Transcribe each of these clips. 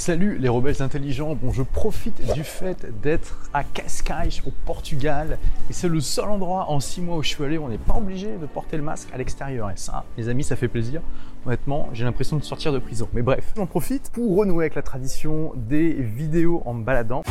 Salut les rebelles intelligents, bon je profite du fait d'être à Cascais au Portugal et c'est le seul endroit en six mois où je suis allé où on n'est pas obligé de porter le masque à l'extérieur et ça, les amis, ça fait plaisir. Honnêtement, j'ai l'impression de sortir de prison. Mais bref, j'en profite pour renouer avec la tradition des vidéos en me baladant.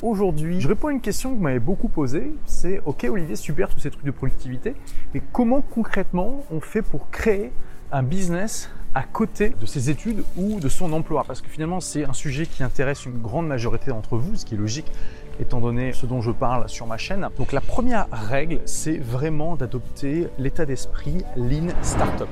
Aujourd'hui, je réponds à une question que vous m'avez beaucoup posée. C'est OK Olivier, super tous ces trucs de productivité, mais comment concrètement on fait pour créer un business à côté de ses études ou de son emploi? Parce que finalement, c'est un sujet qui intéresse une grande majorité d'entre vous, ce qui est logique étant donné ce dont je parle sur ma chaîne. Donc la première règle, c'est vraiment d'adopter l'état d'esprit Lean Startup.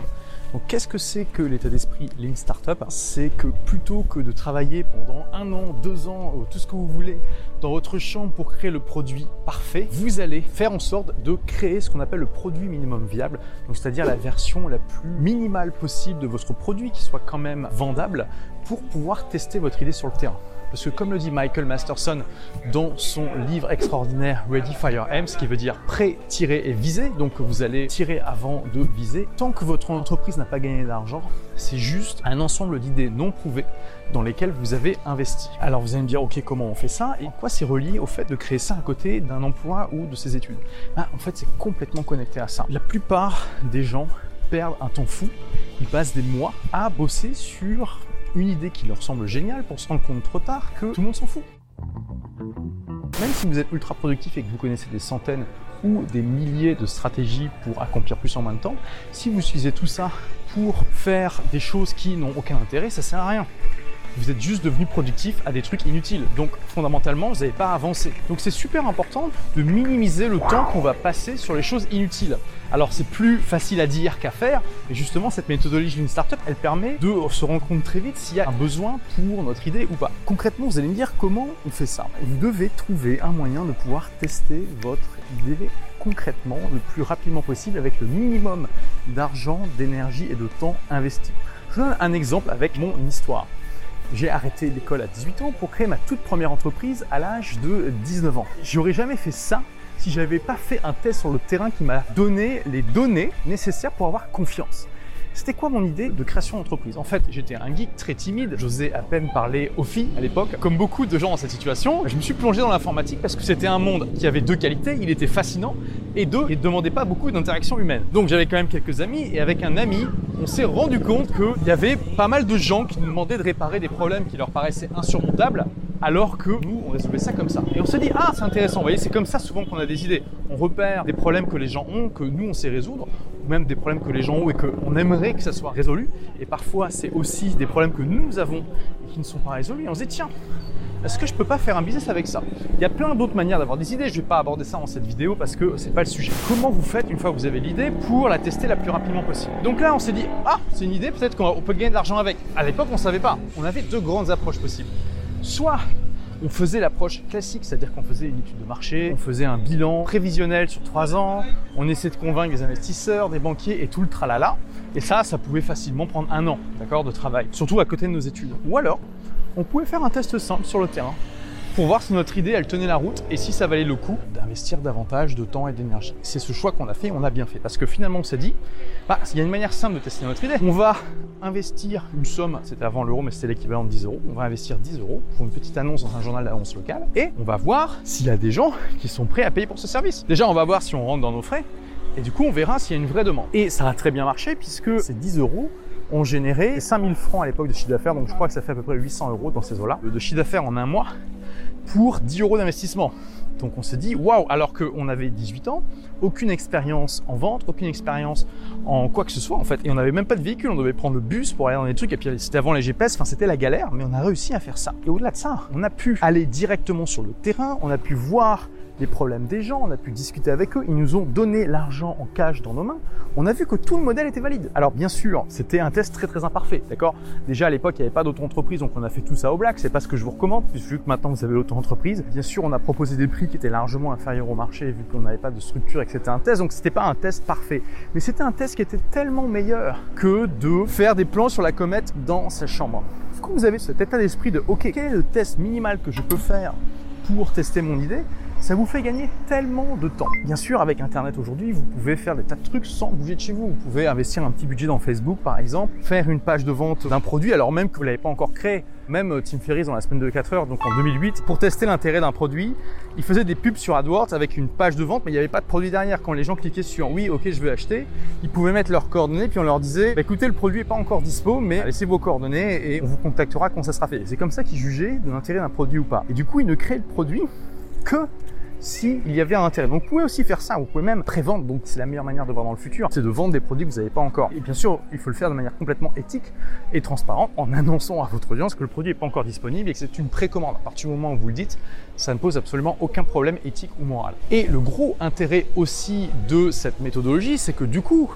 Donc qu'est-ce que c'est que l'état d'esprit Lean Startup? C'est que plutôt que de travailler pendant un an, deux ans, tout ce que vous voulez dans votre chambre pour créer le produit parfait, vous allez faire en sorte de créer ce qu'on appelle le produit minimum viable, donc c'est-à-dire la version la plus minimale possible de votre produit qui soit quand même vendable pour pouvoir tester votre idée sur le terrain. Parce que comme le dit Michael Masterson dans son livre extraordinaire Ready Fire Aim, ce qui veut dire prêt, tirer et viser, donc vous allez tirer avant de viser, tant que votre entreprise n'a pas gagné d'argent, c'est juste un ensemble d'idées non prouvées dans lesquelles vous avez investi. Alors vous allez me dire, ok, comment on fait ça Et quoi c'est relié au fait de créer ça à côté d'un emploi ou de ses études? Ben, En fait, c'est complètement connecté à ça. La plupart des gens perdent un temps fou, ils passent des mois à bosser sur une idée qui leur semble géniale pour se rendre compte trop tard que tout le monde s'en fout. Même si vous êtes ultra productif et que vous connaissez des centaines ou des milliers de stratégies pour accomplir plus en moins de temps, si vous utilisez tout ça pour faire des choses qui n'ont aucun intérêt, ça sert à rien vous êtes juste devenu productif à des trucs inutiles. Donc fondamentalement, vous n'avez pas avancé. Donc c'est super important de minimiser le temps qu'on va passer sur les choses inutiles. Alors c'est plus facile à dire qu'à faire, mais justement cette méthodologie d'une startup, elle permet de se rendre compte très vite s'il y a un besoin pour notre idée ou pas. Concrètement, vous allez me dire comment on fait ça. Vous devez trouver un moyen de pouvoir tester votre idée concrètement le plus rapidement possible avec le minimum d'argent, d'énergie et de temps investi. Je donne un exemple avec mon histoire. J'ai arrêté l'école à 18 ans pour créer ma toute première entreprise à l'âge de 19 ans. J'aurais jamais fait ça si j'avais pas fait un test sur le terrain qui m'a donné les données nécessaires pour avoir confiance. C'était quoi mon idée de création d'entreprise? En fait, j'étais un geek très timide, j'osais à peine parler aux filles à l'époque. Comme beaucoup de gens dans cette situation, je me suis plongé dans l'informatique parce que c'était un monde qui avait deux qualités, il était fascinant et deux, il ne demandait pas beaucoup d'interaction humaine. Donc j'avais quand même quelques amis et avec un ami, on s'est rendu compte qu'il y avait pas mal de gens qui nous demandaient de réparer des problèmes qui leur paraissaient insurmontables alors que nous, on résolvait ça comme ça. Et on se dit, ah, c'est intéressant, vous voyez, c'est comme ça souvent qu'on a des idées. On repère des problèmes que les gens ont, que nous, on sait résoudre, ou même des problèmes que les gens ont et qu'on aimerait que ça soit résolu. Et parfois, c'est aussi des problèmes que nous avons et qui ne sont pas résolus. Et on se dit, tiens, est-ce que je peux pas faire un business avec ça? Il y a plein d'autres manières d'avoir des idées. Je vais pas aborder ça dans cette vidéo parce que c'est pas le sujet. Comment vous faites une fois que vous avez l'idée pour la tester la plus rapidement possible? Donc là, on s'est dit ah, c'est une idée, peut-être qu'on peut gagner de l'argent avec. À l'époque, on savait pas. On avait deux grandes approches possibles. Soit on faisait l'approche classique, c'est-à-dire qu'on faisait une étude de marché, on faisait un bilan prévisionnel sur trois ans, on essayait de convaincre des investisseurs, des banquiers et tout le tralala. Et ça, ça pouvait facilement prendre un an, d'accord, de travail, surtout à côté de nos études. Ou alors, on pouvait faire un test simple sur le terrain pour voir si notre idée elle tenait la route et si ça valait le coup d'investir davantage de temps et d'énergie. C'est ce choix qu'on a fait, on a bien fait parce que finalement on s'est dit, bah, il y a une manière simple de tester notre idée. On va investir une somme, c'était avant l'euro mais c'était l'équivalent de 10 euros, on va investir 10 euros pour une petite annonce dans un journal d'annonce local et on va voir s'il y a des gens qui sont prêts à payer pour ce service. Déjà on va voir si on rentre dans nos frais et du coup on verra s'il y a une vraie demande. Et ça a très bien marché puisque ces 10 euros ont généré 5000 francs à l'époque de chiffre d'affaires, donc je crois que ça fait à peu près 800 euros dans ces eaux-là, de chiffre d'affaires en un mois pour 10 euros d'investissement. Donc on s'est dit, waouh, alors qu'on avait 18 ans, aucune expérience en vente, aucune expérience en quoi que ce soit en fait. Et on n'avait même pas de véhicule, on devait prendre le bus pour aller dans des trucs. Et puis c'était avant les GPS, enfin c'était la galère, mais on a réussi à faire ça. Et au-delà de ça, on a pu aller directement sur le terrain, on a pu voir les problèmes des gens, on a pu discuter avec eux, ils nous ont donné l'argent en cash dans nos mains. On a vu que tout le modèle était valide. Alors bien sûr, c'était un test très très imparfait, d'accord? Déjà à l'époque, il n'y avait pas d'auto-entreprise, donc on a fait tout ça au black. C'est pas ce que je vous recommande, puisque que maintenant vous avez l'auto-entreprise. Bien sûr, on a proposé des prix qui étaient largement inférieurs au marché, vu qu'on n'avait pas de structure et que c'était un test, donc c'était pas un test parfait. Mais c'était un test qui était tellement meilleur que de faire des plans sur la comète dans sa chambre. Quand vous avez cet état d'esprit de OK, quel est le test minimal que je peux faire pour tester mon idée? Ça vous fait gagner tellement de temps. Bien sûr, avec Internet aujourd'hui, vous pouvez faire des tas de trucs sans bouger de chez vous. Vous pouvez investir un petit budget dans Facebook, par exemple, faire une page de vente d'un produit alors même que vous l'avez pas encore créé. Même euh, Tim Ferriss dans la semaine de 4 heures, donc en 2008, pour tester l'intérêt d'un produit, il faisait des pubs sur AdWords avec une page de vente, mais il n'y avait pas de produit derrière. Quand les gens cliquaient sur oui, ok, je veux acheter, ils pouvaient mettre leurs coordonnées, puis on leur disait, bah, écoutez, le produit n'est pas encore dispo, mais laissez vos coordonnées et on vous contactera quand ça sera fait. C'est comme ça qu'ils jugeaient de l'intérêt d'un produit ou pas. Et du coup, ils ne créaient le produit que s'il y avait un intérêt. Donc vous pouvez aussi faire ça, vous pouvez même prévendre, donc c'est la meilleure manière de voir dans le futur, c'est de vendre des produits que vous n'avez pas encore. Et bien sûr, il faut le faire de manière complètement éthique et transparente en annonçant à votre audience que le produit n'est pas encore disponible et que c'est une précommande. À partir du moment où vous le dites, ça ne pose absolument aucun problème éthique ou moral. Et le gros intérêt aussi de cette méthodologie, c'est que du coup,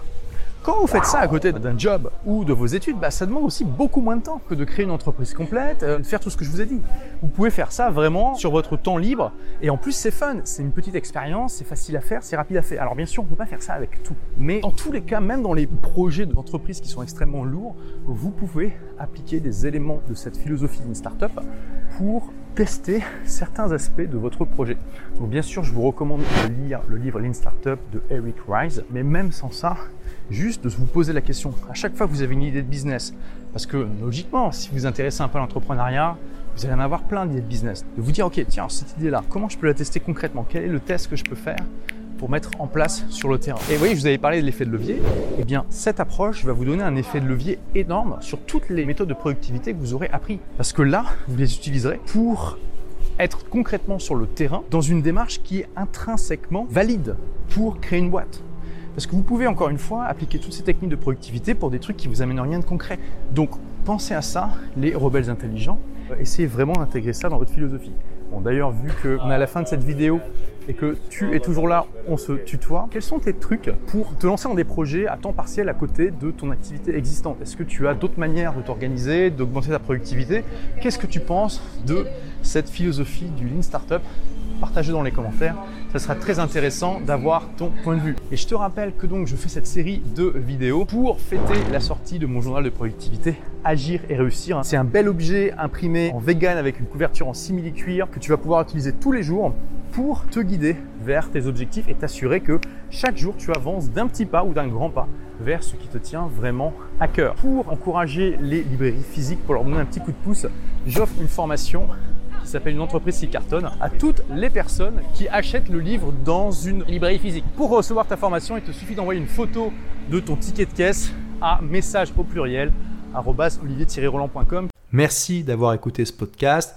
quand vous faites ça à côté d'un job ou de vos études, bah, ça demande aussi beaucoup moins de temps que de créer une entreprise complète, euh, de faire tout ce que je vous ai dit. Vous pouvez faire ça vraiment sur votre temps libre et en plus c'est fun, c'est une petite expérience, c'est facile à faire, c'est rapide à faire. Alors bien sûr, on ne peut pas faire ça avec tout, mais dans tous les cas, même dans les projets d'entreprise qui sont extrêmement lourds, vous pouvez appliquer des éléments de cette philosophie d'une startup pour tester certains aspects de votre projet. Donc bien sûr, je vous recommande de lire le livre Lean Startup de Eric Rice, mais même sans ça, juste de vous poser la question à chaque fois que vous avez une idée de business. Parce que logiquement, si vous vous intéressez un peu à l'entrepreneuriat, vous allez en avoir plein d'idées de business. De vous dire, ok, tiens, cette idée-là, comment je peux la tester concrètement? Quel est le test que je peux faire? Pour mettre en place sur le terrain. Et vous voyez, je vous avais parlé de l'effet de levier. Eh bien, cette approche va vous donner un effet de levier énorme sur toutes les méthodes de productivité que vous aurez appris. Parce que là, vous les utiliserez pour être concrètement sur le terrain dans une démarche qui est intrinsèquement valide pour créer une boîte. Parce que vous pouvez encore une fois appliquer toutes ces techniques de productivité pour des trucs qui vous amènent rien de concret. Donc pensez à ça, les rebelles intelligents. Essayez vraiment d'intégrer ça dans votre philosophie. Bon, d'ailleurs, vu qu'on est à la fin de cette vidéo et que tu es toujours là, on se tutoie. Quels sont tes trucs pour te lancer dans des projets à temps partiel à côté de ton activité existante? Est-ce que tu as d'autres manières de t'organiser, d'augmenter ta productivité? Qu'est-ce que tu penses de cette philosophie du Lean Startup? Partagez dans les commentaires. Ça sera très intéressant d'avoir ton point de vue. Et je te rappelle que donc je fais cette série de vidéos pour fêter la sortie de mon journal de productivité Agir et réussir. C'est un bel objet imprimé en vegan avec une couverture en simili cuir que tu vas pouvoir utiliser tous les jours pour te guider vers tes objectifs et t'assurer que chaque jour tu avances d'un petit pas ou d'un grand pas vers ce qui te tient vraiment à cœur. Pour encourager les librairies physiques, pour leur donner un petit coup de pouce, j'offre une formation qui s'appelle une entreprise qui cartonne à toutes les personnes qui achètent le livre dans une librairie physique. Pour recevoir ta formation, il te suffit d'envoyer une photo de ton ticket de caisse à message au pluriel olivier-roland.com. Merci d'avoir écouté ce podcast.